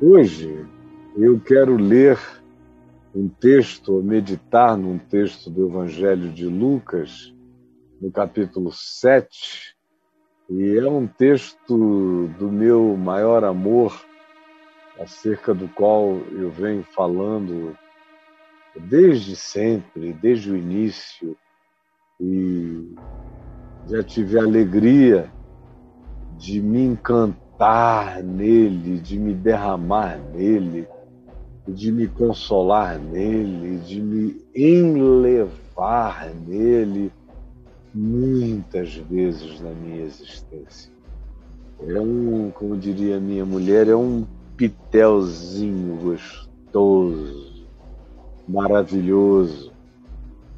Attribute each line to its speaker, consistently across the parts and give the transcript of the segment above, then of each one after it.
Speaker 1: Hoje eu quero ler um texto, meditar num texto do Evangelho de Lucas, no capítulo 7, e é um texto do meu maior amor, acerca do qual eu venho falando desde sempre, desde o início, e já tive a alegria de me encantar estar nele, de me derramar nele, de me consolar nele, de me enlevar nele muitas vezes na minha existência. É um, como diria minha mulher, é um pitelzinho gostoso, maravilhoso.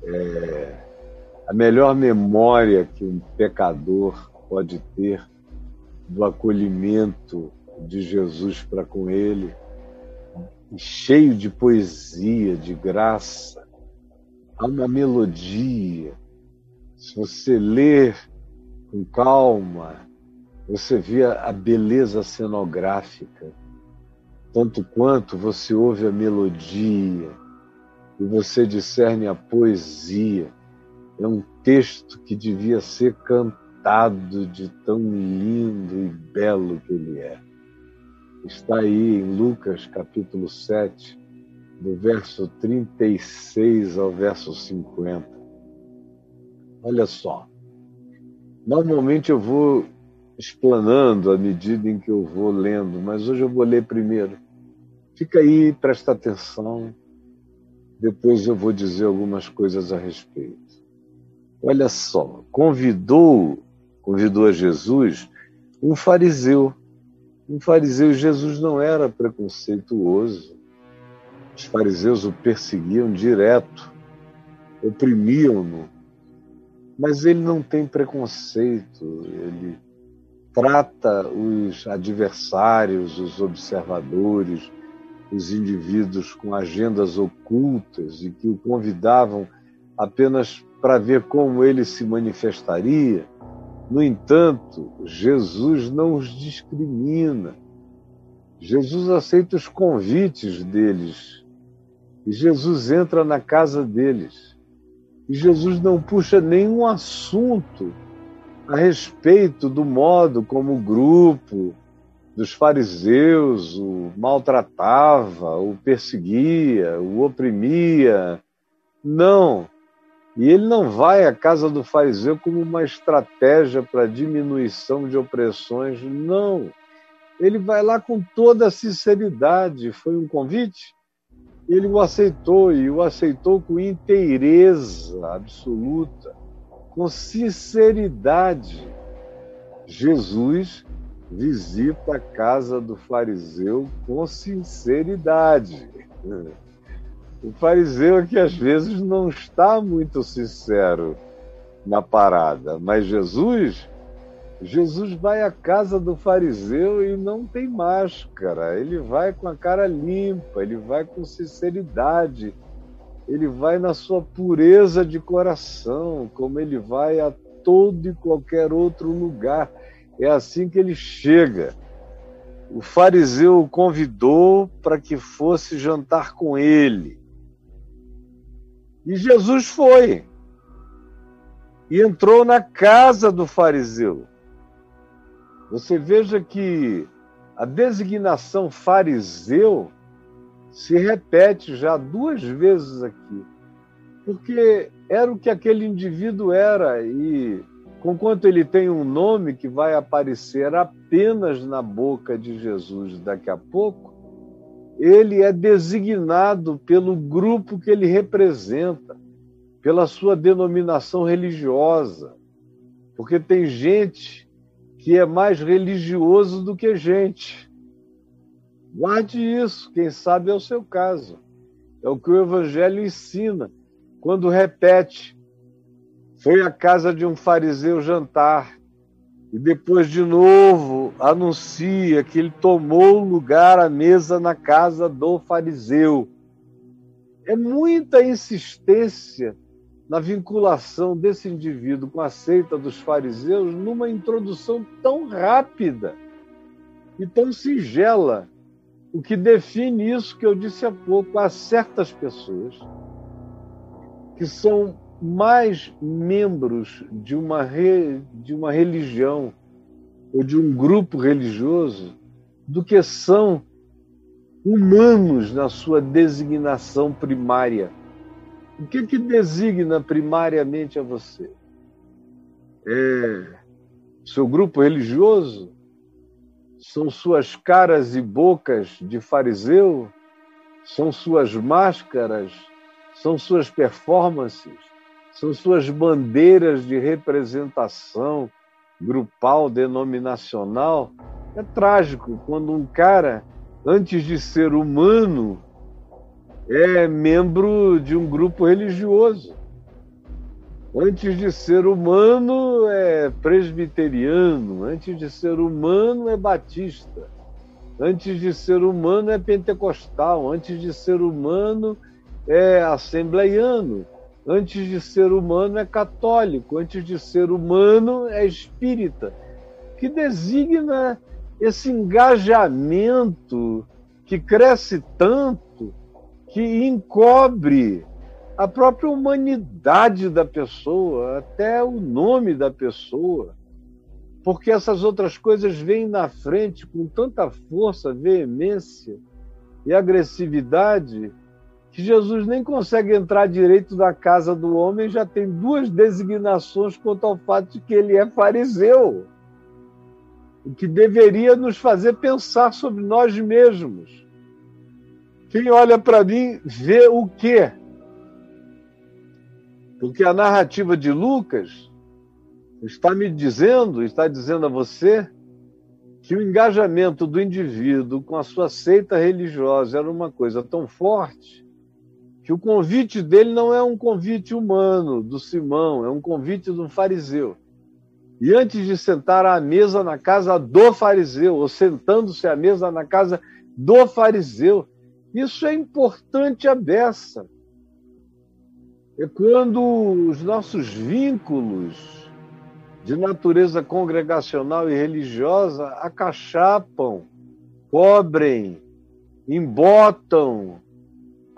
Speaker 1: É a melhor memória que um pecador pode ter do acolhimento de Jesus para com ele, cheio de poesia, de graça. Há uma melodia. Se você ler com calma, você vê a beleza cenográfica, tanto quanto você ouve a melodia e você discerne a poesia. É um texto que devia ser cantado de tão lindo e belo que ele é. Está aí em Lucas capítulo 7, do verso 36 ao verso 50. Olha só. Normalmente eu vou explanando à medida em que eu vou lendo, mas hoje eu vou ler primeiro. Fica aí, presta atenção. Depois eu vou dizer algumas coisas a respeito. Olha só, convidou convidou a Jesus um fariseu. Um fariseu, Jesus não era preconceituoso. Os fariseus o perseguiam direto, oprimiam-no. Mas ele não tem preconceito, ele trata os adversários, os observadores, os indivíduos com agendas ocultas e que o convidavam apenas para ver como ele se manifestaria no entanto, Jesus não os discrimina. Jesus aceita os convites deles. E Jesus entra na casa deles. E Jesus não puxa nenhum assunto a respeito do modo como o grupo dos fariseus o maltratava, o perseguia, o oprimia. Não. E ele não vai à casa do fariseu como uma estratégia para diminuição de opressões, não. Ele vai lá com toda a sinceridade. Foi um convite? Ele o aceitou e o aceitou com inteireza absoluta, com sinceridade. Jesus visita a casa do fariseu com sinceridade. O fariseu é que às vezes não está muito sincero na parada, mas Jesus, Jesus vai à casa do fariseu e não tem máscara, ele vai com a cara limpa, ele vai com sinceridade, ele vai na sua pureza de coração, como ele vai a todo e qualquer outro lugar. É assim que ele chega. O fariseu o convidou para que fosse jantar com ele. E Jesus foi e entrou na casa do fariseu. Você veja que a designação fariseu se repete já duas vezes aqui, porque era o que aquele indivíduo era e conquanto ele tem um nome que vai aparecer apenas na boca de Jesus daqui a pouco, ele é designado pelo grupo que ele representa, pela sua denominação religiosa. Porque tem gente que é mais religioso do que gente. Guarde isso, quem sabe é o seu caso. É o que o Evangelho ensina quando repete. Foi à casa de um fariseu jantar e depois de novo anuncia que ele tomou lugar à mesa na casa do fariseu. É muita insistência na vinculação desse indivíduo com a seita dos fariseus numa introdução tão rápida e tão singela o que define isso que eu disse há pouco, há certas pessoas que são mais membros de uma, re, de uma religião ou de um grupo religioso do que são humanos na sua designação primária. O que, que designa primariamente a você? É seu grupo religioso? São suas caras e bocas de fariseu? São suas máscaras? São suas performances? São suas bandeiras de representação grupal, denominacional. É trágico quando um cara, antes de ser humano, é membro de um grupo religioso. Antes de ser humano, é presbiteriano. Antes de ser humano, é batista. Antes de ser humano, é pentecostal. Antes de ser humano, é assembleiano Antes de ser humano é católico, antes de ser humano é espírita, que designa esse engajamento que cresce tanto que encobre a própria humanidade da pessoa, até o nome da pessoa, porque essas outras coisas vêm na frente com tanta força, veemência e agressividade que Jesus nem consegue entrar direito na casa do homem, já tem duas designações quanto ao fato de que ele é fariseu. O que deveria nos fazer pensar sobre nós mesmos. Quem olha para mim vê o quê? Porque a narrativa de Lucas está me dizendo, está dizendo a você, que o engajamento do indivíduo com a sua seita religiosa era uma coisa tão forte que o convite dele não é um convite humano do Simão, é um convite de um fariseu. E antes de sentar à mesa na casa do fariseu, ou sentando-se à mesa na casa do fariseu, isso é importante a beça. É quando os nossos vínculos de natureza congregacional e religiosa acachapam, cobrem, embotam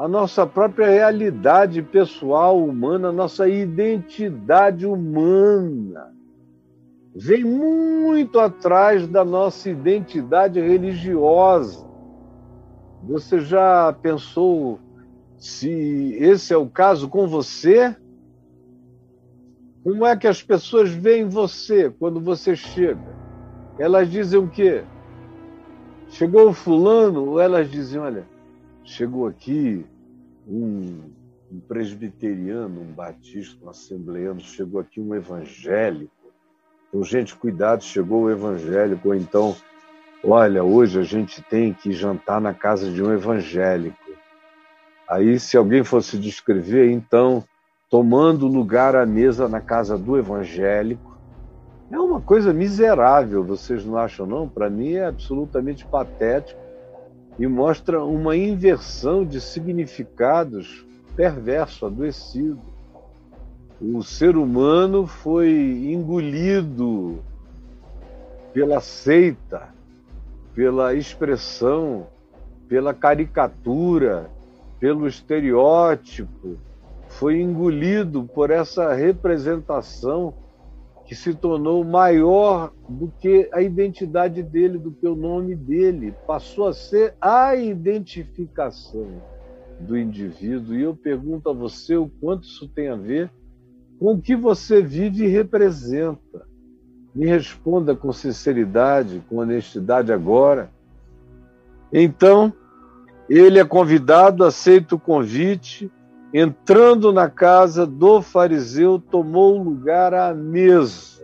Speaker 1: a nossa própria realidade pessoal humana, a nossa identidade humana. Vem muito atrás da nossa identidade religiosa. Você já pensou se esse é o caso com você? Como é que as pessoas veem você quando você chega? Elas dizem o quê? Chegou o fulano? Ou elas dizem, olha, chegou aqui um, um presbiteriano, um batista, um assembleano, chegou aqui um evangélico. Então, gente, cuidado, chegou o evangélico, ou então, olha, hoje a gente tem que jantar na casa de um evangélico. Aí, se alguém fosse descrever, então, tomando lugar à mesa na casa do evangélico, é uma coisa miserável, vocês não acham, não? Para mim é absolutamente patético e mostra uma inversão de significados perverso, adoecido. O ser humano foi engolido pela seita, pela expressão, pela caricatura, pelo estereótipo, foi engolido por essa representação que se tornou maior do que a identidade dele, do que o nome dele. Passou a ser a identificação do indivíduo. E eu pergunto a você o quanto isso tem a ver com o que você vive e representa. Me responda com sinceridade, com honestidade agora. Então, ele é convidado, aceita o convite entrando na casa do fariseu, tomou lugar à mesa.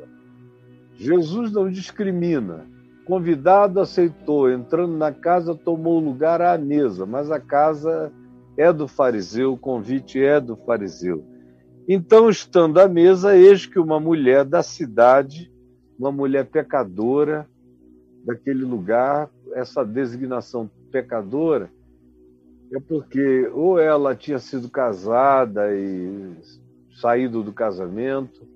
Speaker 1: Jesus não discrimina. Convidado aceitou, entrando na casa, tomou lugar à mesa, mas a casa é do fariseu, o convite é do fariseu. Então, estando à mesa, eis que uma mulher da cidade, uma mulher pecadora daquele lugar, essa designação pecadora, é porque ou ela tinha sido casada e saído do casamento,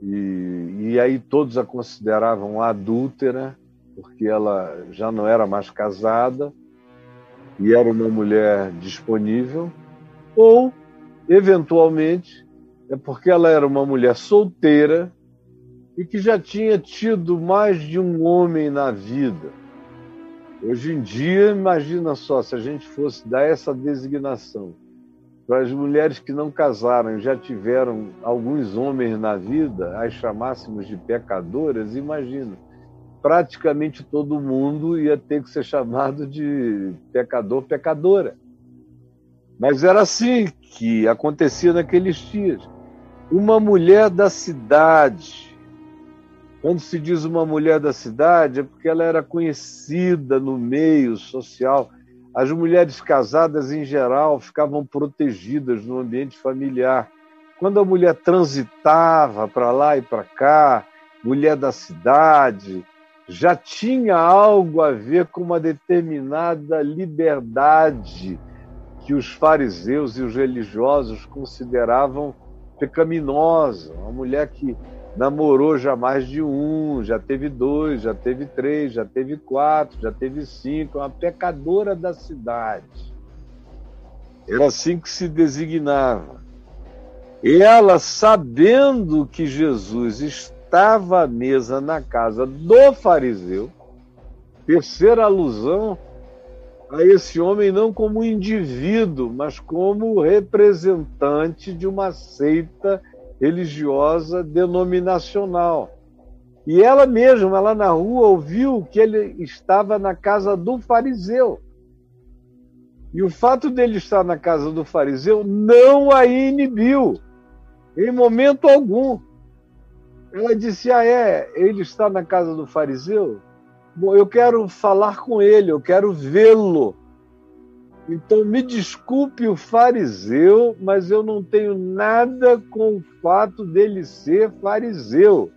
Speaker 1: e, e aí todos a consideravam adúltera, porque ela já não era mais casada, e era uma mulher disponível, ou, eventualmente, é porque ela era uma mulher solteira e que já tinha tido mais de um homem na vida. Hoje em dia, imagina só, se a gente fosse dar essa designação para as mulheres que não casaram, já tiveram alguns homens na vida, as chamássemos de pecadoras, imagina, praticamente todo mundo ia ter que ser chamado de pecador, pecadora. Mas era assim que acontecia naqueles dias. Uma mulher da cidade. Quando se diz uma mulher da cidade, é porque ela era conhecida no meio social as mulheres casadas, em geral, ficavam protegidas no ambiente familiar. Quando a mulher transitava para lá e para cá, mulher da cidade, já tinha algo a ver com uma determinada liberdade que os fariseus e os religiosos consideravam pecaminosa. Uma mulher que namorou já mais de um, já teve dois, já teve três, já teve quatro, já teve cinco, uma pecadora da cidade. Era assim que se designava. Ela, sabendo que Jesus estava à mesa na casa do fariseu, terceira alusão a esse homem não como indivíduo, mas como representante de uma seita religiosa denominacional. E ela mesma, lá na rua, ouviu que ele estava na casa do fariseu. E o fato dele estar na casa do fariseu não a inibiu, em momento algum. Ela disse: Ah, é, ele está na casa do fariseu? Bom, eu quero falar com ele, eu quero vê-lo. Então, me desculpe o fariseu, mas eu não tenho nada com o fato dele ser fariseu.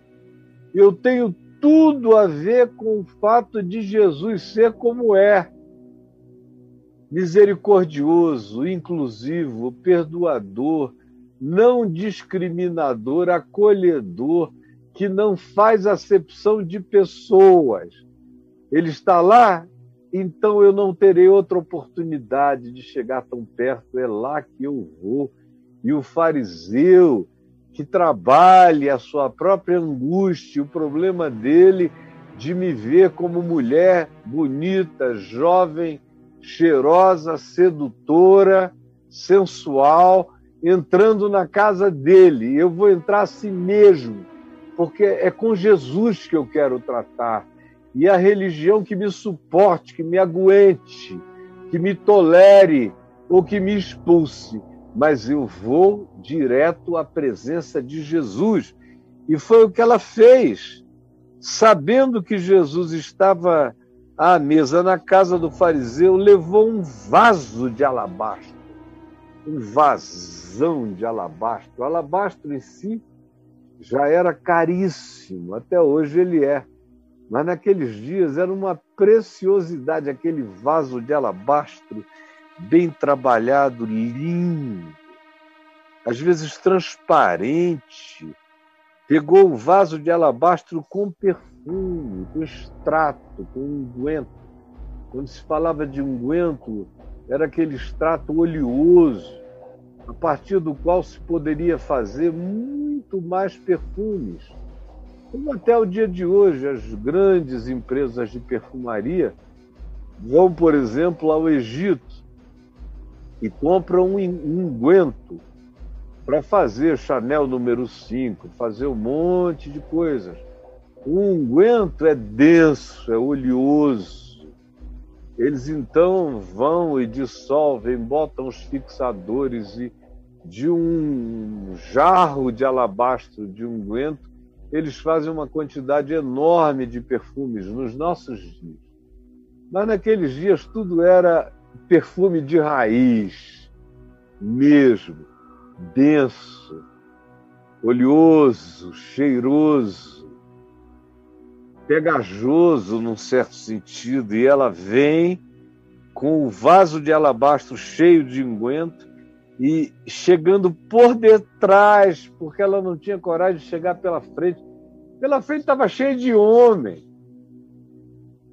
Speaker 1: Eu tenho tudo a ver com o fato de Jesus ser como é. Misericordioso, inclusivo, perdoador, não discriminador, acolhedor, que não faz acepção de pessoas. Ele está lá então eu não terei outra oportunidade de chegar tão perto, é lá que eu vou. E o fariseu que trabalhe a sua própria angústia, o problema dele de me ver como mulher bonita, jovem, cheirosa, sedutora, sensual, entrando na casa dele. Eu vou entrar assim mesmo, porque é com Jesus que eu quero tratar e a religião que me suporte, que me aguente, que me tolere ou que me expulse, mas eu vou direto à presença de Jesus. E foi o que ela fez, sabendo que Jesus estava à mesa na casa do fariseu, levou um vaso de alabastro, um vasão de alabastro. O alabastro em si já era caríssimo, até hoje ele é. Mas naqueles dias era uma preciosidade aquele vaso de alabastro, bem trabalhado, lindo, às vezes transparente. Pegou o vaso de alabastro com perfume, com extrato, com unguento. Quando se falava de unguento, era aquele extrato oleoso, a partir do qual se poderia fazer muito mais perfumes como até o dia de hoje, as grandes empresas de perfumaria vão, por exemplo, ao Egito e compram um unguento para fazer Chanel número 5, fazer um monte de coisas. O unguento é denso, é oleoso. Eles então vão e dissolvem, botam os fixadores e de um jarro de alabastro de unguento eles fazem uma quantidade enorme de perfumes nos nossos dias. Mas naqueles dias tudo era perfume de raiz, mesmo, denso, oleoso, cheiroso, pegajoso num certo sentido, e ela vem com o vaso de alabastro cheio de unguento e chegando por detrás, porque ela não tinha coragem de chegar pela frente. Pela frente estava cheio de homem.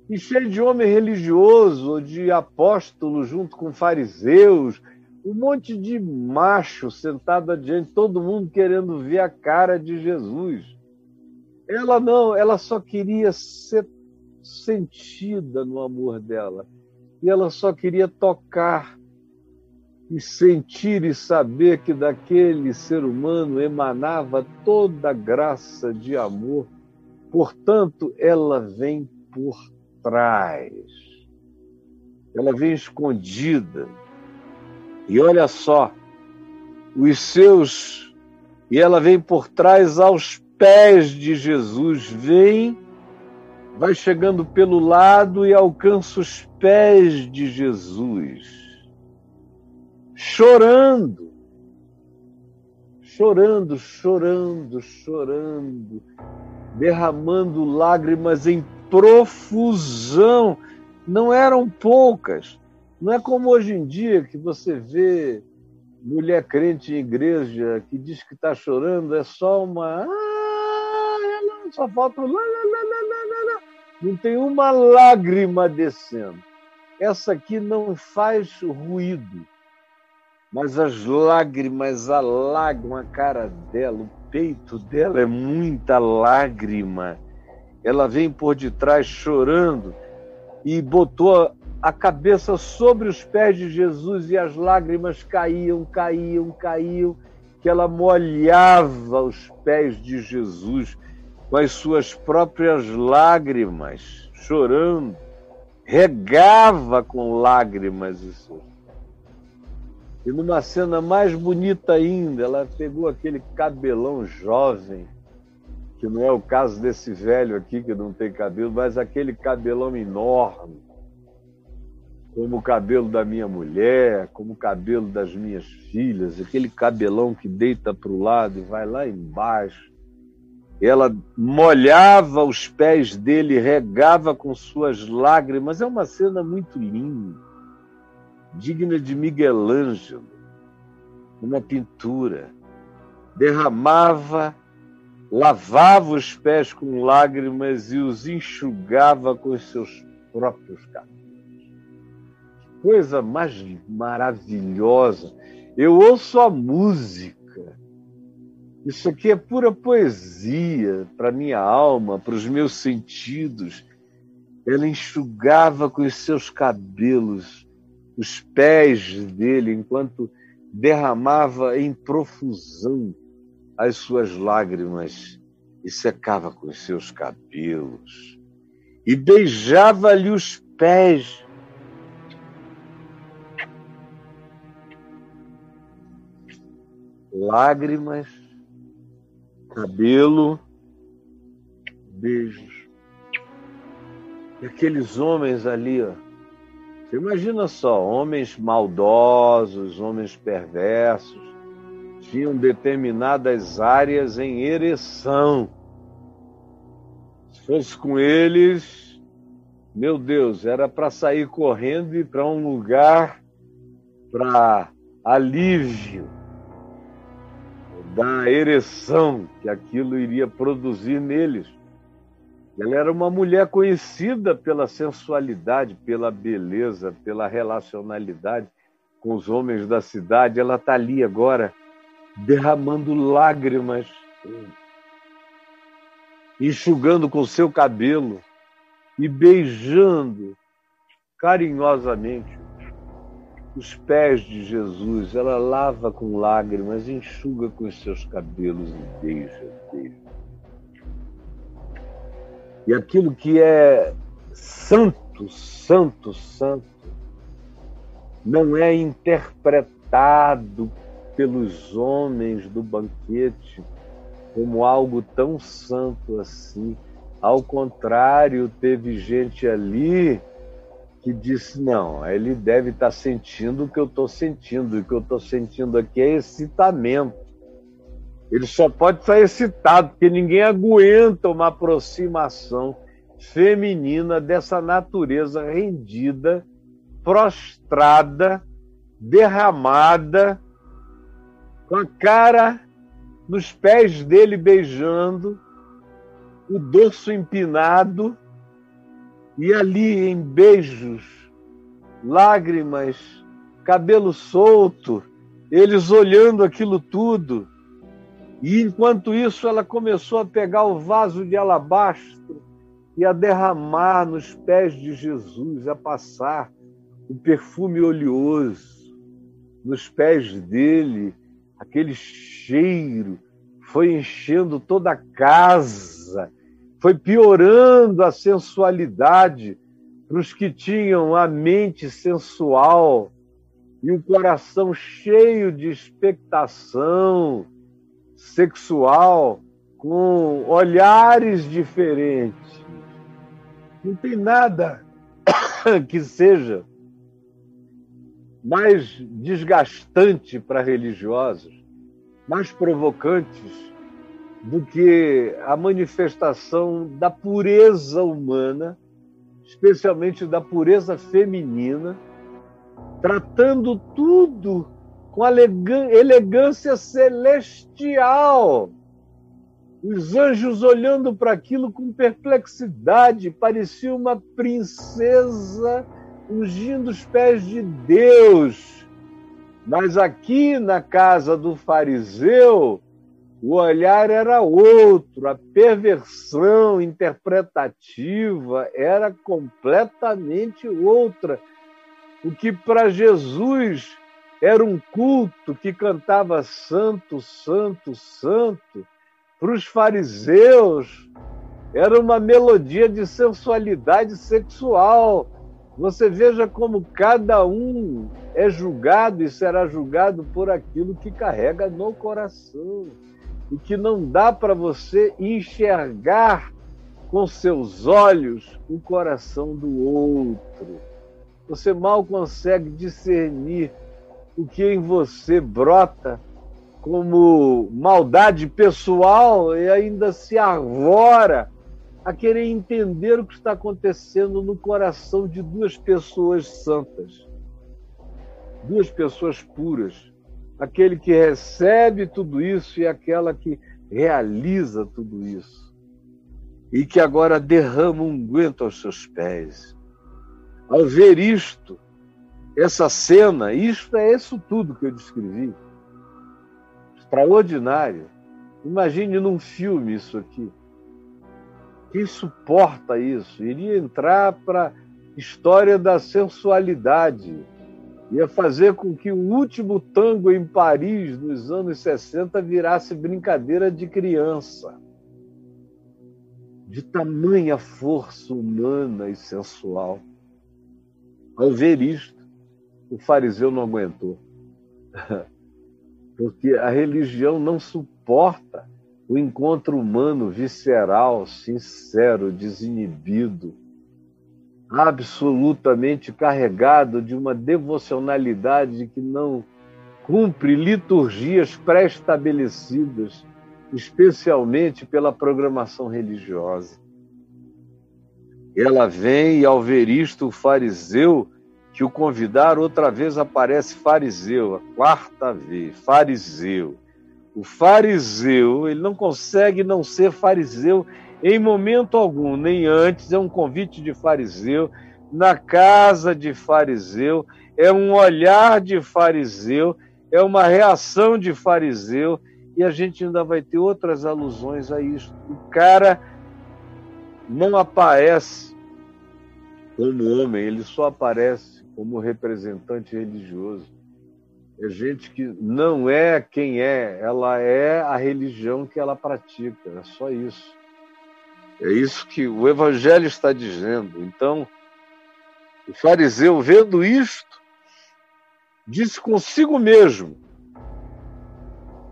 Speaker 1: e cheio de homem religioso, de apóstolo junto com fariseus, um monte de macho sentado adiante, todo mundo querendo ver a cara de Jesus. Ela não, ela só queria ser sentida no amor dela. E ela só queria tocar e sentir e saber que daquele ser humano emanava toda a graça de amor. Portanto, ela vem por trás. Ela vem escondida. E olha só, os seus. E ela vem por trás aos pés de Jesus. Vem, vai chegando pelo lado e alcança os pés de Jesus. Chorando. Chorando, chorando, chorando, derramando lágrimas em profusão. Não eram poucas. Não é como hoje em dia que você vê mulher crente em igreja que diz que está chorando, é só uma. Ah, só falta. Não tem uma lágrima descendo. Essa aqui não faz ruído, mas as lágrimas alagam a cara dela, o peito dela é muita lágrima ela vem por detrás chorando e botou a cabeça sobre os pés de Jesus e as lágrimas caíam, caíam, caíam, que ela molhava os pés de Jesus com as suas próprias lágrimas, chorando, regava com lágrimas isso. E numa cena mais bonita ainda, ela pegou aquele cabelão jovem que não é o caso desse velho aqui que não tem cabelo, mas aquele cabelão enorme, como o cabelo da minha mulher, como o cabelo das minhas filhas, aquele cabelão que deita para o lado e vai lá embaixo. Ela molhava os pés dele, regava com suas lágrimas. É uma cena muito linda, digna de Miguel Ângelo, uma pintura. Derramava lavava os pés com lágrimas e os enxugava com os seus próprios cabelos. Coisa mais maravilhosa! Eu ouço a música. Isso aqui é pura poesia para minha alma, para os meus sentidos. Ela enxugava com os seus cabelos os pés dele enquanto derramava em profusão as suas lágrimas e secava com os seus cabelos e beijava-lhe os pés. Lágrimas, cabelo, beijos. E aqueles homens ali, ó. Imagina só, homens maldosos, homens perversos, tinham determinadas áreas em ereção. Se fosse com eles, meu Deus, era para sair correndo e para um lugar para alívio da ereção que aquilo iria produzir neles. Ela era uma mulher conhecida pela sensualidade, pela beleza, pela relacionalidade com os homens da cidade. Ela está ali agora derramando lágrimas, enxugando com seu cabelo e beijando carinhosamente os pés de Jesus. Ela lava com lágrimas, enxuga com os seus cabelos e beija, beija. E aquilo que é santo, santo, santo, não é interpretado pelos homens do banquete como algo tão santo assim. Ao contrário, teve gente ali que disse: não, ele deve estar sentindo o que eu estou sentindo, e o que eu estou sentindo aqui é excitamento. Ele só pode estar excitado, porque ninguém aguenta uma aproximação feminina dessa natureza rendida, prostrada, derramada com a cara nos pés dele beijando, o dorso empinado, E ali, em beijos, lágrimas, cabelo solto, eles olhando aquilo tudo. E enquanto isso, ela começou a pegar o vaso de alabastro e a derramar nos pés de Jesus, a passar o perfume oleoso nos pés dele, aquele cheiro foi enchendo toda a casa, foi piorando a sensualidade para os que tinham a mente sensual e o coração cheio de expectação sexual, com olhares diferentes. Não tem nada que seja mais desgastante para religiosos, mais provocantes do que a manifestação da pureza humana, especialmente da pureza feminina, tratando tudo com elegância celestial. Os anjos olhando para aquilo com perplexidade, parecia uma princesa ungindo os pés de Deus. Mas aqui na casa do fariseu, o olhar era outro, a perversão interpretativa era completamente outra. O que para Jesus era um culto que cantava santo, santo, santo, para os fariseus era uma melodia de sensualidade sexual você veja como cada um é julgado e será julgado por aquilo que carrega no coração. E que não dá para você enxergar com seus olhos o coração do outro. Você mal consegue discernir o que em você brota como maldade pessoal e ainda se arvora a querer entender o que está acontecendo no coração de duas pessoas santas, duas pessoas puras. Aquele que recebe tudo isso e aquela que realiza tudo isso. E que agora derrama um unguento aos seus pés. Ao ver isto, essa cena, isto é isso tudo que eu descrevi. Extraordinário. Imagine num filme isso aqui. Quem suporta isso? Iria entrar para história da sensualidade. Ia fazer com que o último tango em Paris, nos anos 60, virasse brincadeira de criança. De tamanha força humana e sensual. Ao ver isto, o fariseu não aguentou. Porque a religião não suporta o encontro humano visceral, sincero, desinibido, absolutamente carregado de uma devocionalidade que não cumpre liturgias pré-estabelecidas, especialmente pela programação religiosa. Ela vem e, ao ver isto, o fariseu que o convidar outra vez aparece fariseu, a quarta vez, fariseu. O fariseu, ele não consegue não ser fariseu em momento algum, nem antes, é um convite de fariseu, na casa de fariseu, é um olhar de fariseu, é uma reação de fariseu, e a gente ainda vai ter outras alusões a isso. O cara não aparece como homem, ele só aparece como representante religioso é gente que não é quem é, ela é a religião que ela pratica, é só isso. É isso que o Evangelho está dizendo. Então, o fariseu, vendo isto, disse consigo mesmo,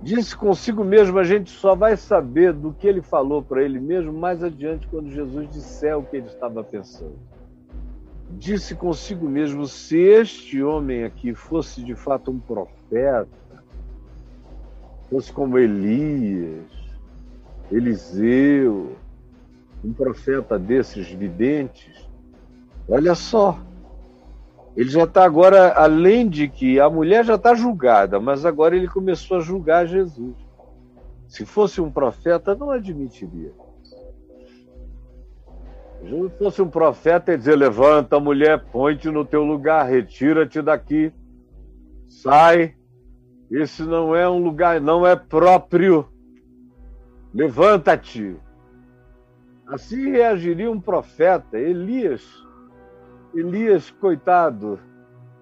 Speaker 1: disse consigo mesmo, a gente só vai saber do que ele falou para ele mesmo mais adiante, quando Jesus disser o que ele estava pensando disse consigo mesmo: se este homem aqui fosse de fato um profeta, fosse como Elias, Eliseu, um profeta desses videntes, olha só, ele já está agora, além de que a mulher já está julgada, mas agora ele começou a julgar Jesus. Se fosse um profeta, não admitiria. Jesus fosse um profeta e dizer: levanta, mulher, põe-te no teu lugar, retira-te daqui, sai. Esse não é um lugar, não é próprio. Levanta-te. Assim reagiria um profeta, Elias. Elias, coitado,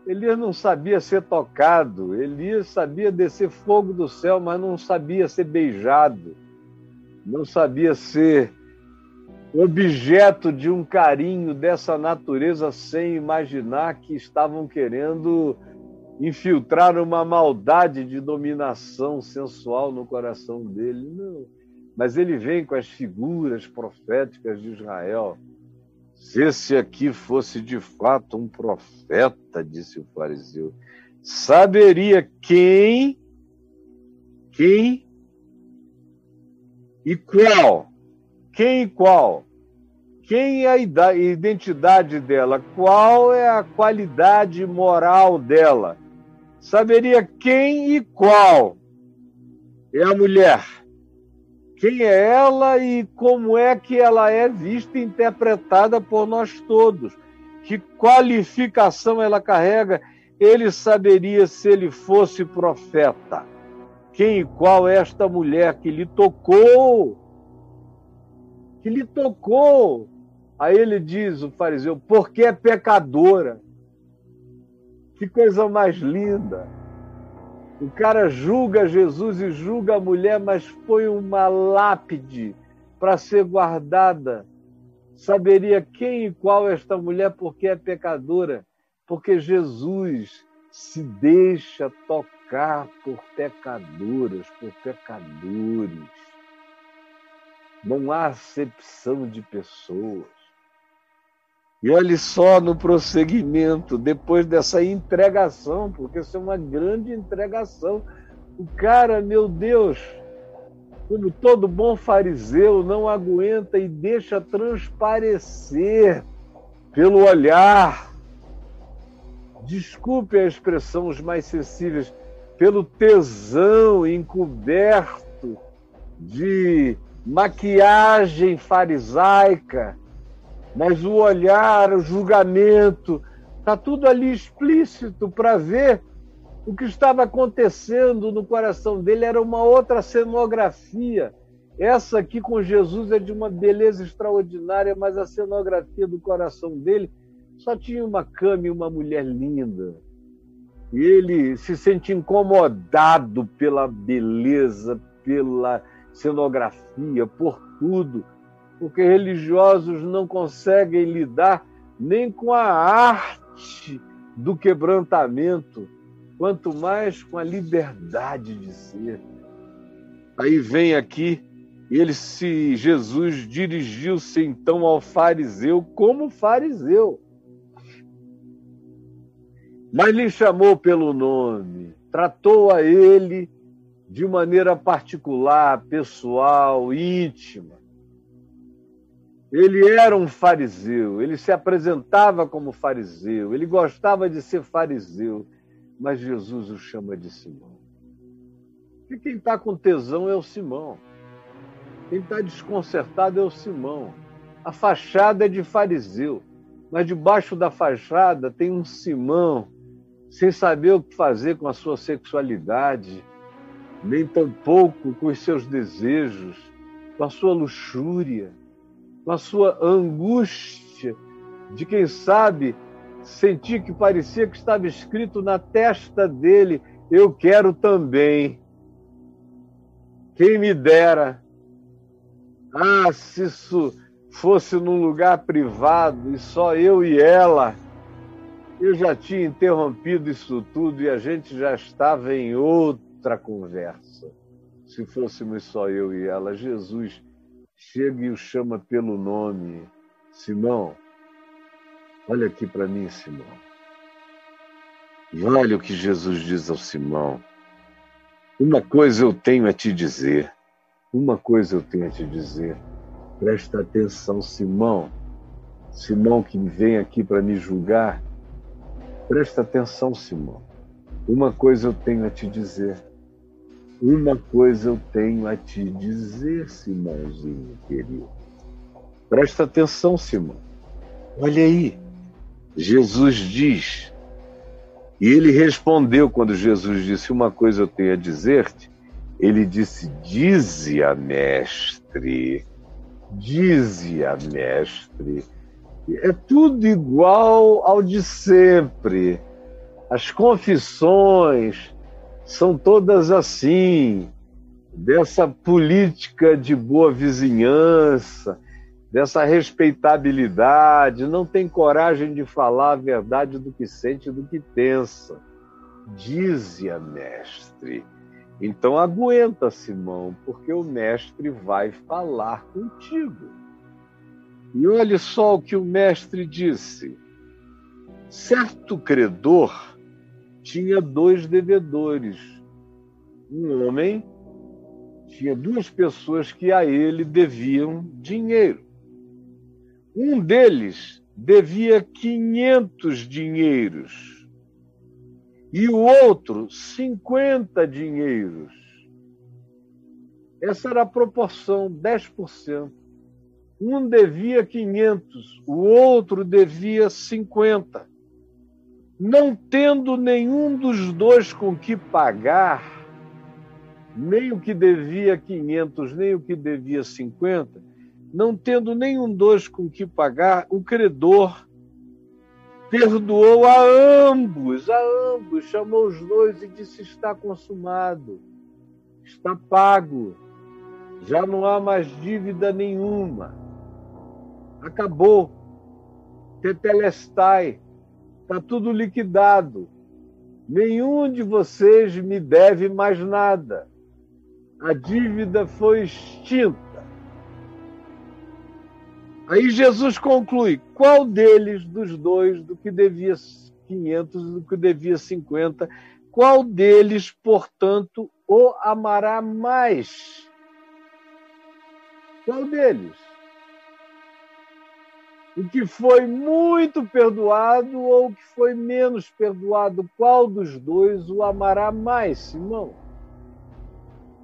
Speaker 1: Elias não sabia ser tocado, Elias sabia descer fogo do céu, mas não sabia ser beijado, não sabia ser objeto de um carinho dessa natureza sem imaginar que estavam querendo infiltrar uma maldade de dominação sensual no coração dele. Não. Mas ele vem com as figuras proféticas de Israel. Se esse aqui fosse de fato um profeta, disse o fariseu, saberia quem, quem e qual quem e qual? Quem é a identidade dela? Qual é a qualidade moral dela? Saberia quem e qual é a mulher. Quem é ela e como é que ela é vista e interpretada por nós todos. Que qualificação ela carrega? Ele saberia se ele fosse profeta. Quem e qual é esta mulher que lhe tocou que lhe tocou. Aí ele diz, o fariseu, porque é pecadora. Que coisa mais linda. O cara julga Jesus e julga a mulher, mas põe uma lápide para ser guardada. Saberia quem e qual esta mulher, porque é pecadora. Porque Jesus se deixa tocar por pecadoras, por pecadores não há acepção de pessoas. E olhe só no prosseguimento, depois dessa entregação, porque isso é uma grande entregação. O cara, meu Deus, como todo bom fariseu, não aguenta e deixa transparecer pelo olhar. Desculpe a expressão os mais sensíveis, pelo tesão encoberto de maquiagem farisaica, mas o olhar, o julgamento, está tudo ali explícito para ver o que estava acontecendo no coração dele era uma outra cenografia. Essa aqui com Jesus é de uma beleza extraordinária, mas a cenografia do coração dele só tinha uma cama e uma mulher linda. E ele se sente incomodado pela beleza, pela cenografia, por tudo, porque religiosos não conseguem lidar nem com a arte do quebrantamento, quanto mais com a liberdade de ser. Aí vem aqui, ele se Jesus dirigiu-se então ao fariseu como fariseu. Mas lhe chamou pelo nome, tratou a ele de maneira particular, pessoal, íntima. Ele era um fariseu, ele se apresentava como fariseu, ele gostava de ser fariseu, mas Jesus o chama de Simão. E quem está com tesão é o Simão. Quem está desconcertado é o Simão. A fachada é de fariseu, mas debaixo da fachada tem um Simão sem saber o que fazer com a sua sexualidade, nem tampouco com os seus desejos, com a sua luxúria, com a sua angústia de quem sabe sentir que parecia que estava escrito na testa dele: Eu quero também. Quem me dera. Ah, se isso fosse num lugar privado e só eu e ela, eu já tinha interrompido isso tudo e a gente já estava em outro outra conversa. Se fôssemos só eu e ela, Jesus chega e o chama pelo nome. Simão, olha aqui para mim, Simão. E olha o que Jesus diz ao Simão. Uma coisa eu tenho a te dizer. Uma coisa eu tenho a te dizer. Presta atenção, Simão. Simão que vem aqui para me julgar. Presta atenção, Simão. Uma coisa eu tenho a te dizer. Uma coisa eu tenho a te dizer, Simãozinho querido. Presta atenção, Simão. Olha aí. Jesus diz. E ele respondeu quando Jesus disse: Uma coisa eu tenho a dizer-te. Ele disse: Dize-a, mestre. Dize-a, mestre. É tudo igual ao de sempre. As confissões são todas assim, dessa política de boa vizinhança, dessa respeitabilidade, não tem coragem de falar a verdade do que sente, do que pensa. Dize-a, mestre. Então aguenta, Simão, porque o mestre vai falar contigo. E olhe só o que o mestre disse. Certo credor tinha dois devedores. Um homem tinha duas pessoas que a ele deviam dinheiro. Um deles devia 500 dinheiros e o outro 50 dinheiros. Essa era a proporção, 10%. Um devia 500, o outro devia 50 não tendo nenhum dos dois com que pagar, nem o que devia 500, nem o que devia 50, não tendo nenhum dos com que pagar, o credor perdoou a ambos, a ambos, chamou os dois e disse: está consumado, está pago, já não há mais dívida nenhuma, acabou, tetelestai, Está tudo liquidado. Nenhum de vocês me deve mais nada. A dívida foi extinta. Aí Jesus conclui: qual deles, dos dois, do que devia 500 do que devia 50, qual deles, portanto, o amará mais? Qual deles? O que foi muito perdoado ou o que foi menos perdoado, qual dos dois o amará mais, Simão?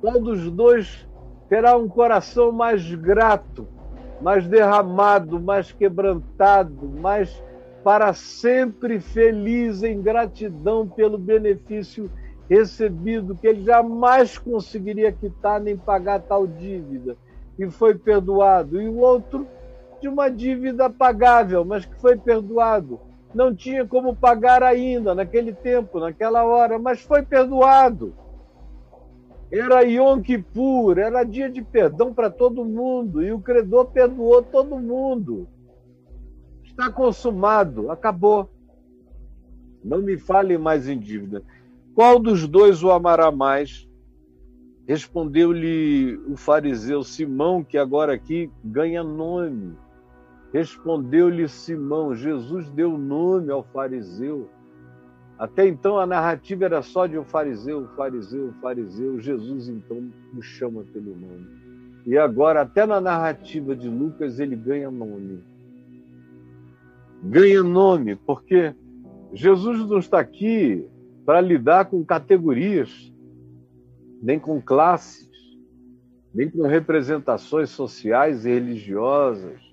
Speaker 1: Qual dos dois terá um coração mais grato, mais derramado, mais quebrantado, mais para sempre feliz em gratidão pelo benefício recebido, que ele jamais conseguiria quitar nem pagar tal dívida, e foi perdoado, e o outro de uma dívida pagável, mas que foi perdoado. Não tinha como pagar ainda naquele tempo, naquela hora, mas foi perdoado. Era Yom Kippur, era dia de perdão para todo mundo, e o credor perdoou todo mundo. Está consumado, acabou. Não me fale mais em dívida. Qual dos dois o amará mais? Respondeu-lhe o fariseu Simão, que agora aqui ganha nome Respondeu-lhe Simão: Jesus deu nome ao fariseu. Até então a narrativa era só de um fariseu, fariseu, fariseu. Jesus então o chama pelo nome. E agora, até na narrativa de Lucas, ele ganha nome. Ganha nome, porque Jesus não está aqui para lidar com categorias, nem com classes, nem com representações sociais e religiosas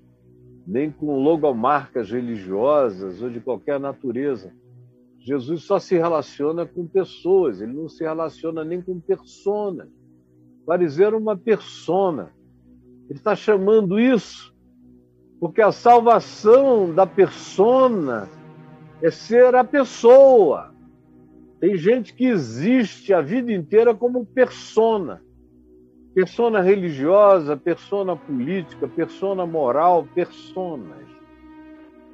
Speaker 1: nem com logomarcas religiosas ou de qualquer natureza. Jesus só se relaciona com pessoas, ele não se relaciona nem com personas. Fariseu era uma persona. Ele está chamando isso porque a salvação da persona é ser a pessoa. Tem gente que existe a vida inteira como persona persona religiosa, persona política, persona moral, personas.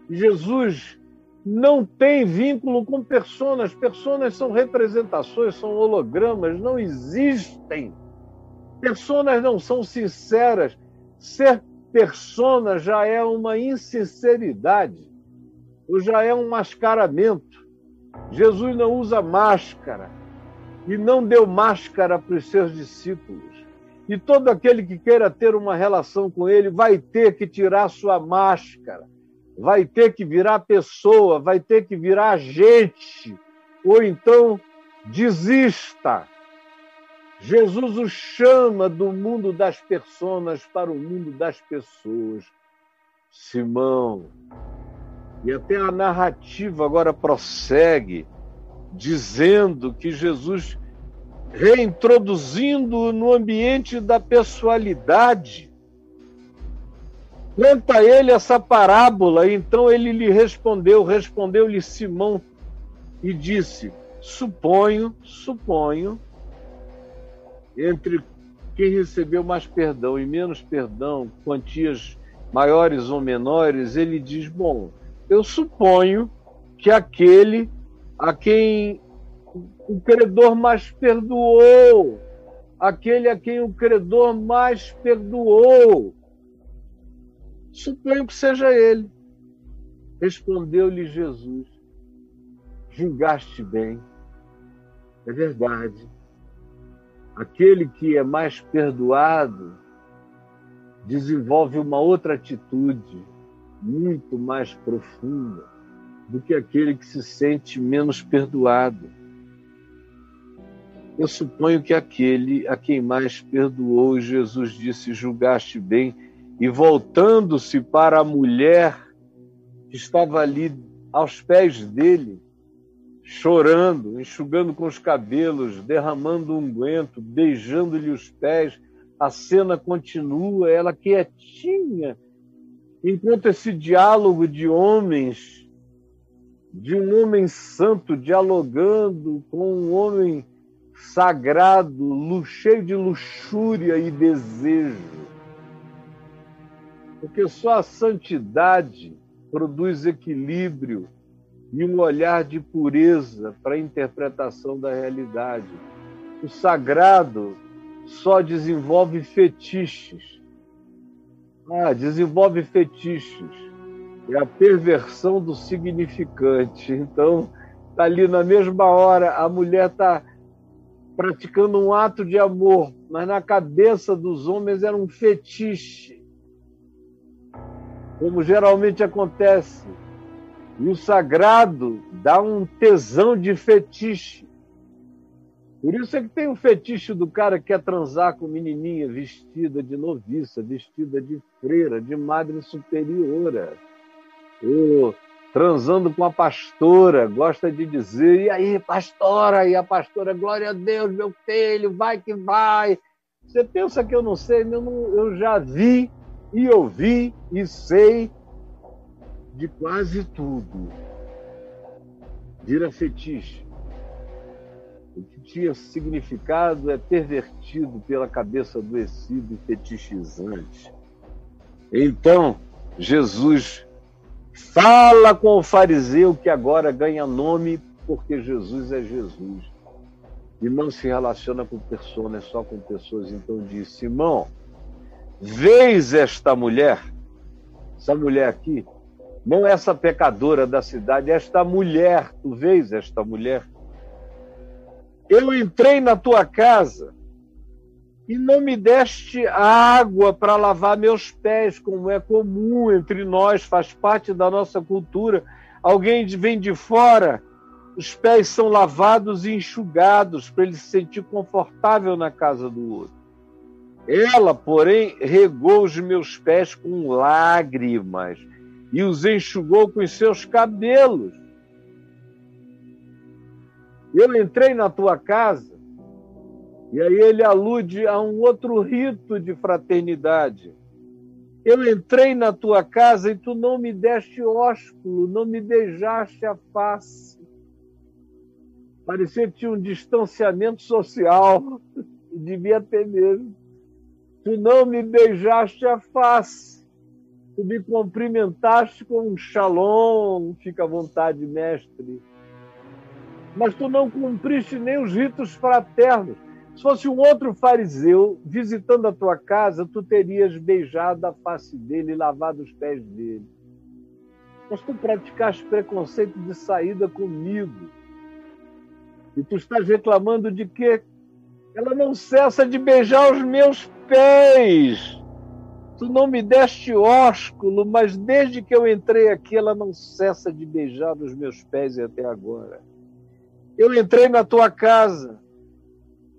Speaker 1: Jesus não tem vínculo com personas. Personas são representações, são hologramas, não existem. Personas não são sinceras. Ser persona já é uma insinceridade, ou já é um mascaramento. Jesus não usa máscara e não deu máscara para os seus discípulos. E todo aquele que queira ter uma relação com ele vai ter que tirar sua máscara, vai ter que virar pessoa, vai ter que virar gente, ou então desista. Jesus o chama do mundo das pessoas para o mundo das pessoas. Simão. E até a narrativa agora prossegue, dizendo que Jesus, reintroduzindo no ambiente da pessoalidade, conta ele essa parábola. Então ele lhe respondeu, respondeu-lhe Simão e disse: Suponho, suponho, entre quem recebeu mais perdão e menos perdão, quantias maiores ou menores, ele diz: Bom, eu suponho que aquele a quem o credor mais perdoou, aquele a quem o credor mais perdoou, suponho que seja ele. Respondeu-lhe Jesus: Julgaste bem, é verdade. Aquele que é mais perdoado desenvolve uma outra atitude muito mais profunda do que aquele que se sente menos perdoado. Eu suponho que aquele a quem mais perdoou, Jesus disse: julgaste bem, e voltando-se para a mulher que estava ali aos pés dele, chorando, enxugando com os cabelos, derramando unguento, beijando-lhe os pés, a cena continua, ela quietinha, enquanto esse diálogo de homens, de um homem santo dialogando com um homem sagrado, cheio de luxúria e desejo. Porque só a santidade produz equilíbrio e um olhar de pureza para a interpretação da realidade. O sagrado só desenvolve fetiches ah, desenvolve fetiches. É a perversão do significante. Então, tá ali na mesma hora, a mulher está praticando um ato de amor, mas na cabeça dos homens era um fetiche. Como geralmente acontece. E o sagrado dá um tesão de fetiche. Por isso é que tem o fetiche do cara que quer transar com menininha vestida de noviça, vestida de freira, de madre superiora. Ou transando com a pastora, gosta de dizer, e aí, pastora? E a pastora, glória a Deus, meu filho, vai que vai. Você pensa que eu não sei? Eu, não, eu já vi e ouvi e sei de quase tudo. Vira fetiche o que tinha significado é pervertido pela cabeça adoecida e fetichizante. Então, Jesus fala com o fariseu que agora ganha nome porque Jesus é Jesus. E não se relaciona com pessoas, é só com pessoas. Então diz: Simão, vês esta mulher? Essa mulher aqui, não essa pecadora da cidade, esta mulher, tu vês esta mulher? Eu entrei na tua casa e não me deste água para lavar meus pés, como é comum entre nós, faz parte da nossa cultura. Alguém vem de fora, os pés são lavados e enxugados para ele se sentir confortável na casa do outro. Ela, porém, regou os meus pés com lágrimas e os enxugou com os seus cabelos. Eu entrei na tua casa, e aí ele alude a um outro rito de fraternidade. Eu entrei na tua casa e tu não me deste ósculo, não me beijaste a face. Parecia que tinha um distanciamento social, devia ter mesmo. Tu não me beijaste a face. Tu me cumprimentaste com um shalom, fica à vontade, mestre mas tu não cumpriste nem os ritos fraternos. Se fosse um outro fariseu visitando a tua casa, tu terias beijado a face dele e lavado os pés dele. Mas tu praticaste preconceito de saída comigo. E tu estás reclamando de que ela não cessa de beijar os meus pés. Tu não me deste ósculo, mas desde que eu entrei aqui, ela não cessa de beijar os meus pés até agora. Eu entrei na tua casa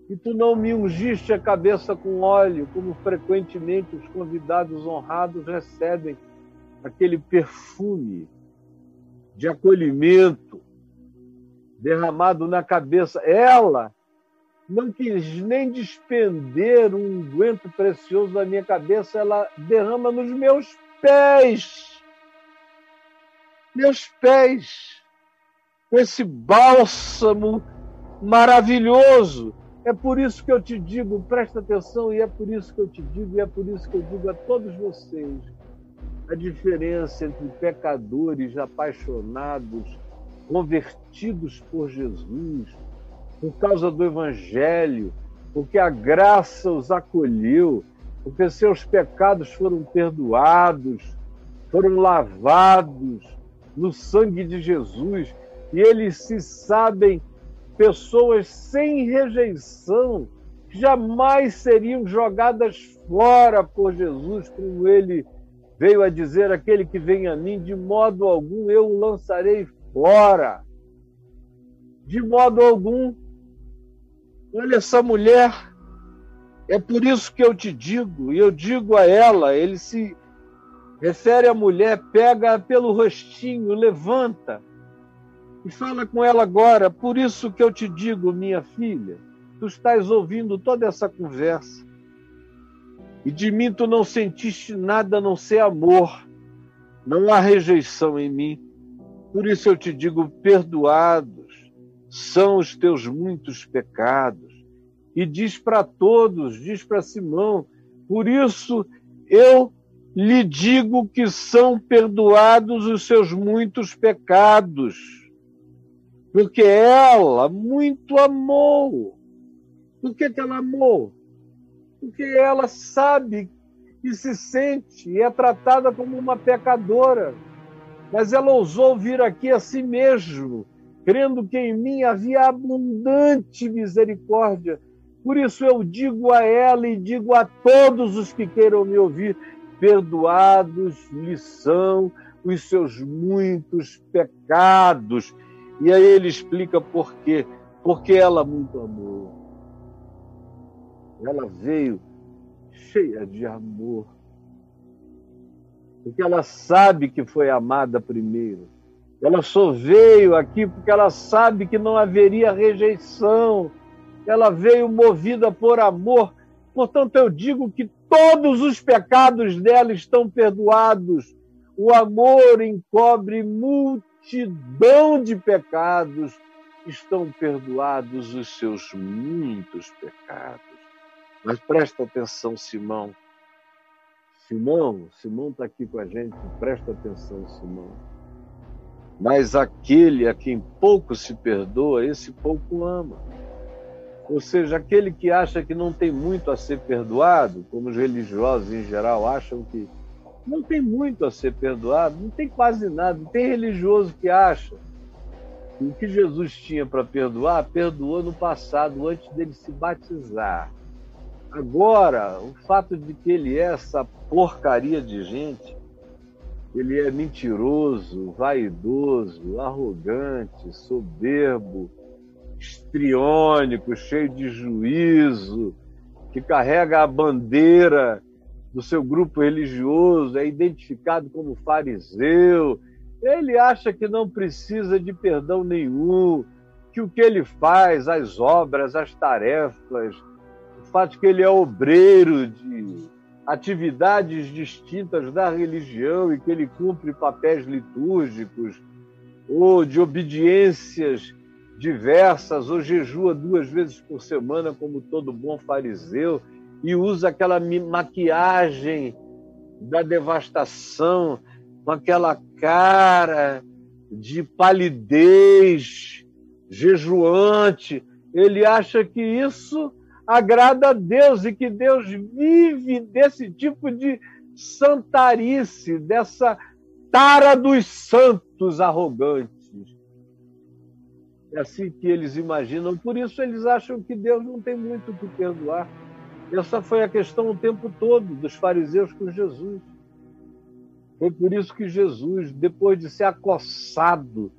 Speaker 1: e tu não me ungiste a cabeça com óleo, como frequentemente os convidados honrados recebem aquele perfume de acolhimento derramado na cabeça. Ela não quis nem despender um unguento precioso da minha cabeça, ela derrama nos meus pés. Meus pés. Com esse bálsamo maravilhoso. É por isso que eu te digo, presta atenção, e é por isso que eu te digo, e é por isso que eu digo a todos vocês a diferença entre pecadores apaixonados, convertidos por Jesus, por causa do Evangelho, porque a graça os acolheu, porque seus pecados foram perdoados, foram lavados no sangue de Jesus, e eles se sabem pessoas sem rejeição, que jamais seriam jogadas fora por Jesus, como ele veio a dizer: aquele que vem a mim, de modo algum eu o lançarei fora. De modo algum. Olha essa mulher. É por isso que eu te digo, e eu digo a ela, ele se refere à mulher, pega pelo rostinho, levanta e fala com ela agora. Por isso que eu te digo, minha filha, tu estás ouvindo toda essa conversa e de mim tu não sentiste nada a não ser amor. Não há rejeição em mim. Por isso eu te digo: perdoados são os teus muitos pecados. E diz para todos, diz para Simão: por isso eu lhe digo que são perdoados os seus muitos pecados. Porque ela muito amou. Por que, que ela amou? porque ela sabe e se sente e é tratada como uma pecadora. Mas ela ousou vir aqui a si mesmo, crendo que em mim havia abundante misericórdia. Por isso eu digo a ela e digo a todos os que queiram me ouvir: perdoados lhe são os seus muitos pecados. E aí ele explica por quê. Porque ela muito amou. Ela veio cheia de amor. Porque ela sabe que foi amada primeiro. Ela só veio aqui porque ela sabe que não haveria rejeição. Ela veio movida por amor. Portanto, eu digo que todos os pecados dela estão perdoados. O amor encobre multidão de pecados. Estão perdoados os seus muitos pecados. Mas presta atenção, Simão. Simão, Simão está aqui com a gente, presta atenção, Simão. Mas aquele a quem pouco se perdoa, esse pouco ama. Ou seja, aquele que acha que não tem muito a ser perdoado, como os religiosos em geral acham que não tem muito a ser perdoado, não tem quase nada. Tem religioso que acha que o que Jesus tinha para perdoar, perdoou no passado, antes dele se batizar. Agora, o fato de que ele é essa porcaria de gente, ele é mentiroso, vaidoso, arrogante, soberbo, estriônico, cheio de juízo, que carrega a bandeira do seu grupo religioso, é identificado como fariseu. Ele acha que não precisa de perdão nenhum, que o que ele faz, as obras, as tarefas, fato de que ele é obreiro de atividades distintas da religião e que ele cumpre papéis litúrgicos ou de obediências diversas, ou jejua duas vezes por semana, como todo bom fariseu, e usa aquela maquiagem da devastação, com aquela cara de palidez, jejuante. Ele acha que isso agrada a Deus e que Deus vive desse tipo de santarice, dessa tara dos santos arrogantes. É assim que eles imaginam, por isso eles acham que Deus não tem muito o que perdoar. Essa foi a questão o tempo todo dos fariseus com Jesus. Foi por isso que Jesus, depois de ser acossado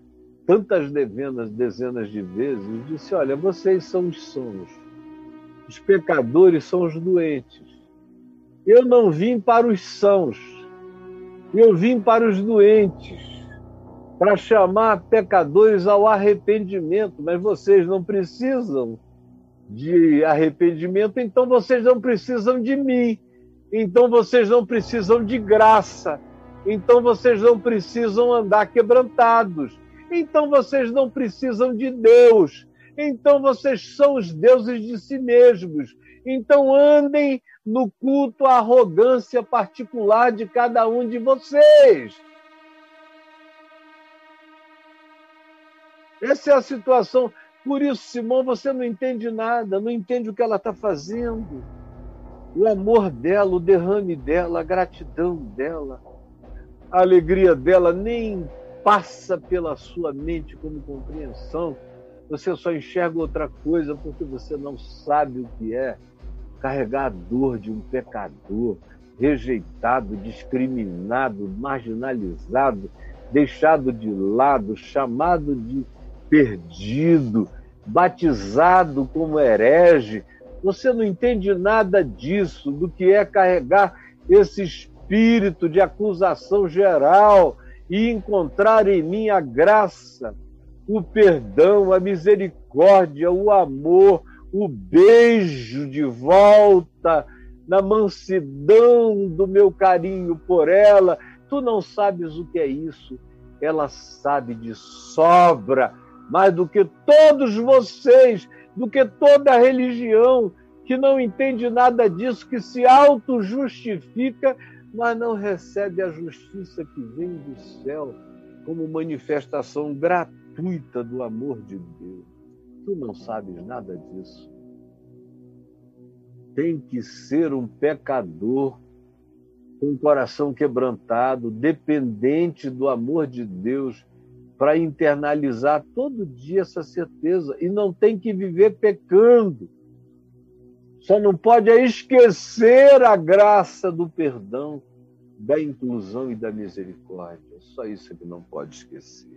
Speaker 1: tantas dezenas, dezenas de vezes, disse: Olha, vocês são os sons os pecadores são os doentes. Eu não vim para os sãos, Eu vim para os doentes, para chamar pecadores ao arrependimento, mas vocês não precisam de arrependimento, então vocês não precisam de mim, então vocês não precisam de graça, então vocês não precisam andar quebrantados, então vocês não precisam de Deus, então vocês são os deuses de si mesmos. Então andem no culto à arrogância particular de cada um de vocês. Essa é a situação. Por isso, Simão, você não entende nada, não entende o que ela está fazendo. O amor dela, o derrame dela, a gratidão dela, a alegria dela nem passa pela sua mente como compreensão. Você só enxerga outra coisa porque você não sabe o que é carregar a dor de um pecador rejeitado, discriminado, marginalizado, deixado de lado, chamado de perdido, batizado como herege. Você não entende nada disso, do que é carregar esse espírito de acusação geral e encontrar em mim a graça, o perdão, a misericórdia, o amor, o beijo de volta, na mansidão do meu carinho por ela. Tu não sabes o que é isso. Ela sabe de sobra, mais do que todos vocês, do que toda a religião, que não entende nada disso, que se auto-justifica mas não recebe a justiça que vem do céu como manifestação gratuita do amor de Deus. Tu não sabes nada disso. Tem que ser um pecador com o coração quebrantado, dependente do amor de Deus, para internalizar todo dia essa certeza. E não tem que viver pecando só não pode esquecer a graça do perdão, da inclusão e da misericórdia. Só isso que não pode esquecer.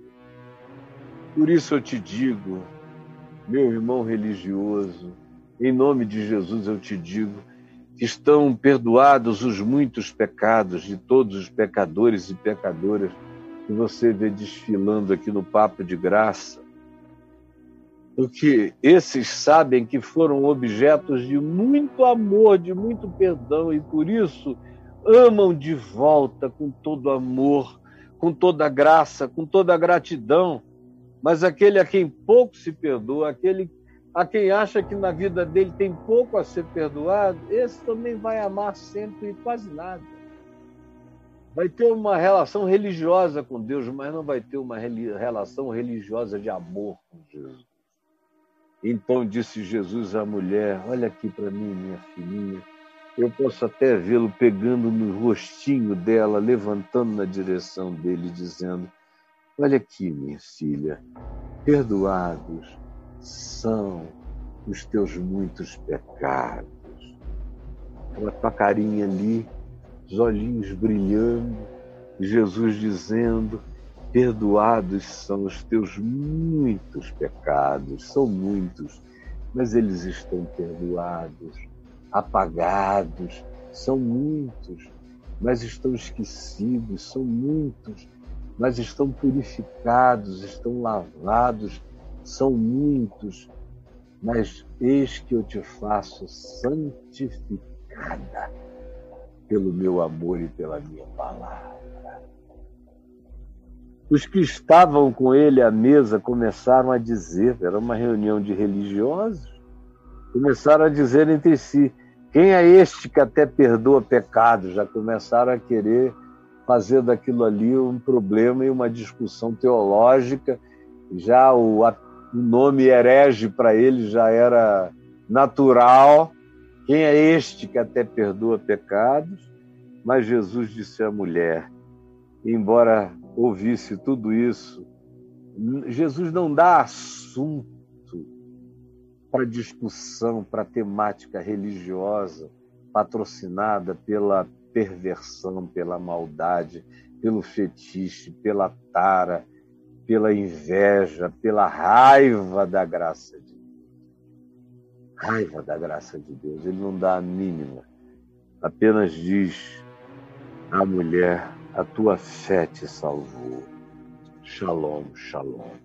Speaker 1: Por isso eu te digo, meu irmão religioso, em nome de Jesus eu te digo, que estão perdoados os muitos pecados de todos os pecadores e pecadoras que você vê desfilando aqui no Papo de Graça porque esses sabem que foram objetos de muito amor, de muito perdão, e por isso amam de volta com todo amor, com toda graça, com toda gratidão. Mas aquele a quem pouco se perdoa, aquele a quem acha que na vida dele tem pouco a ser perdoado, esse também vai amar sempre quase nada. Vai ter uma relação religiosa com Deus, mas não vai ter uma relação religiosa de amor com Jesus. Então disse Jesus à mulher: Olha aqui para mim, minha filhinha. Eu posso até vê-lo pegando no rostinho dela, levantando na direção dele, dizendo: Olha aqui, minha filha, perdoados são os teus muitos pecados. Com a tua carinha ali, os olhinhos brilhando, Jesus dizendo: Perdoados são os teus muitos pecados, são muitos, mas eles estão perdoados, apagados, são muitos, mas estão esquecidos, são muitos, mas estão purificados, estão lavados, são muitos, mas eis que eu te faço santificada pelo meu amor e pela minha palavra. Os que estavam com ele à mesa começaram a dizer, era uma reunião de religiosos, começaram a dizer entre si: quem é este que até perdoa pecados? Já começaram a querer fazer daquilo ali um problema e uma discussão teológica. Já o, o nome herege para ele já era natural. Quem é este que até perdoa pecados? Mas Jesus disse à mulher: embora ouvisse tudo isso, Jesus não dá assunto para discussão, para temática religiosa patrocinada pela perversão, pela maldade, pelo fetiche, pela tara, pela inveja, pela raiva da graça de. Raiva da graça de Deus. Ele não dá a mínima. Apenas diz à mulher: A tua fé te salvou. Shalom, shalom.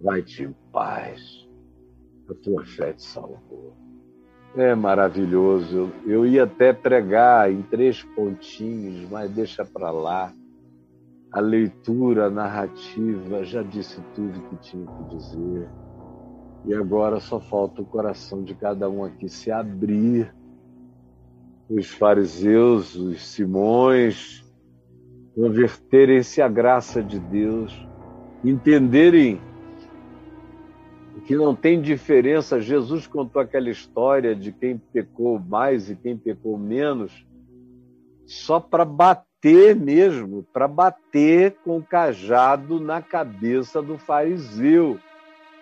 Speaker 1: Vai-te em paz. A tua fé te salvou. É maravilhoso. Eu ia até pregar em três pontinhos, mas deixa para lá. A leitura, a narrativa, já disse tudo que tinha que dizer. E agora só falta o coração de cada um aqui se abrir. Os fariseus, os simões, converterem-se à graça de Deus, entenderem que não tem diferença. Jesus contou aquela história de quem pecou mais e quem pecou menos, só para bater mesmo, para bater com o cajado na cabeça do fariseu,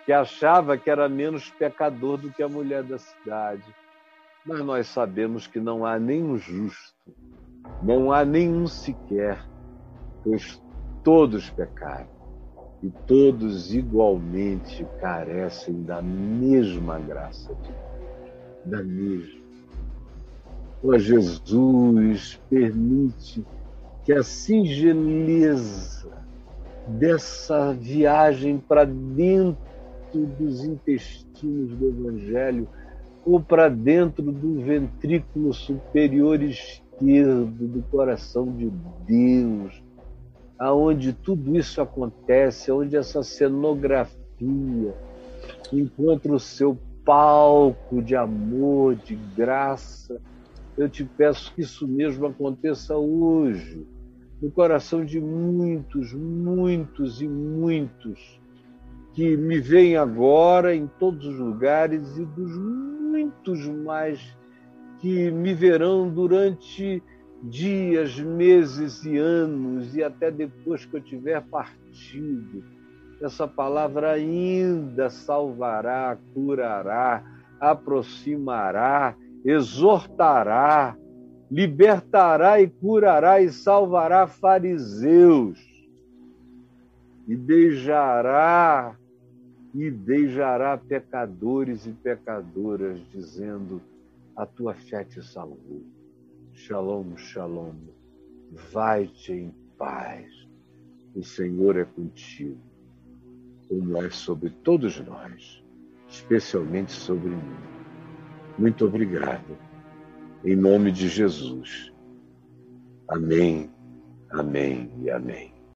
Speaker 1: que achava que era menos pecador do que a mulher da cidade. Mas nós sabemos que não há nenhum justo, não há nenhum sequer, pois todos pecaram e todos igualmente carecem da mesma graça de Deus, da mesma. Ó oh, Jesus, permite que a singeleza dessa viagem para dentro dos intestinos do Evangelho ou para dentro do ventrículo superior esquerdo do coração de Deus aonde tudo isso acontece, onde essa cenografia encontra o seu palco de amor, de graça. Eu te peço que isso mesmo aconteça hoje, no coração de muitos, muitos e muitos que me veem agora em todos os lugares e dos muitos mais que me verão durante dias, meses e anos, e até depois que eu tiver partido. Essa palavra ainda salvará, curará, aproximará, exortará, libertará e curará e salvará fariseus, e beijará e beijará pecadores e pecadoras, dizendo: A tua fé te salvou. Shalom, shalom. Vai-te em paz. O Senhor é contigo, como é sobre todos nós, especialmente sobre mim. Muito obrigado. Em nome de Jesus. Amém, amém e amém.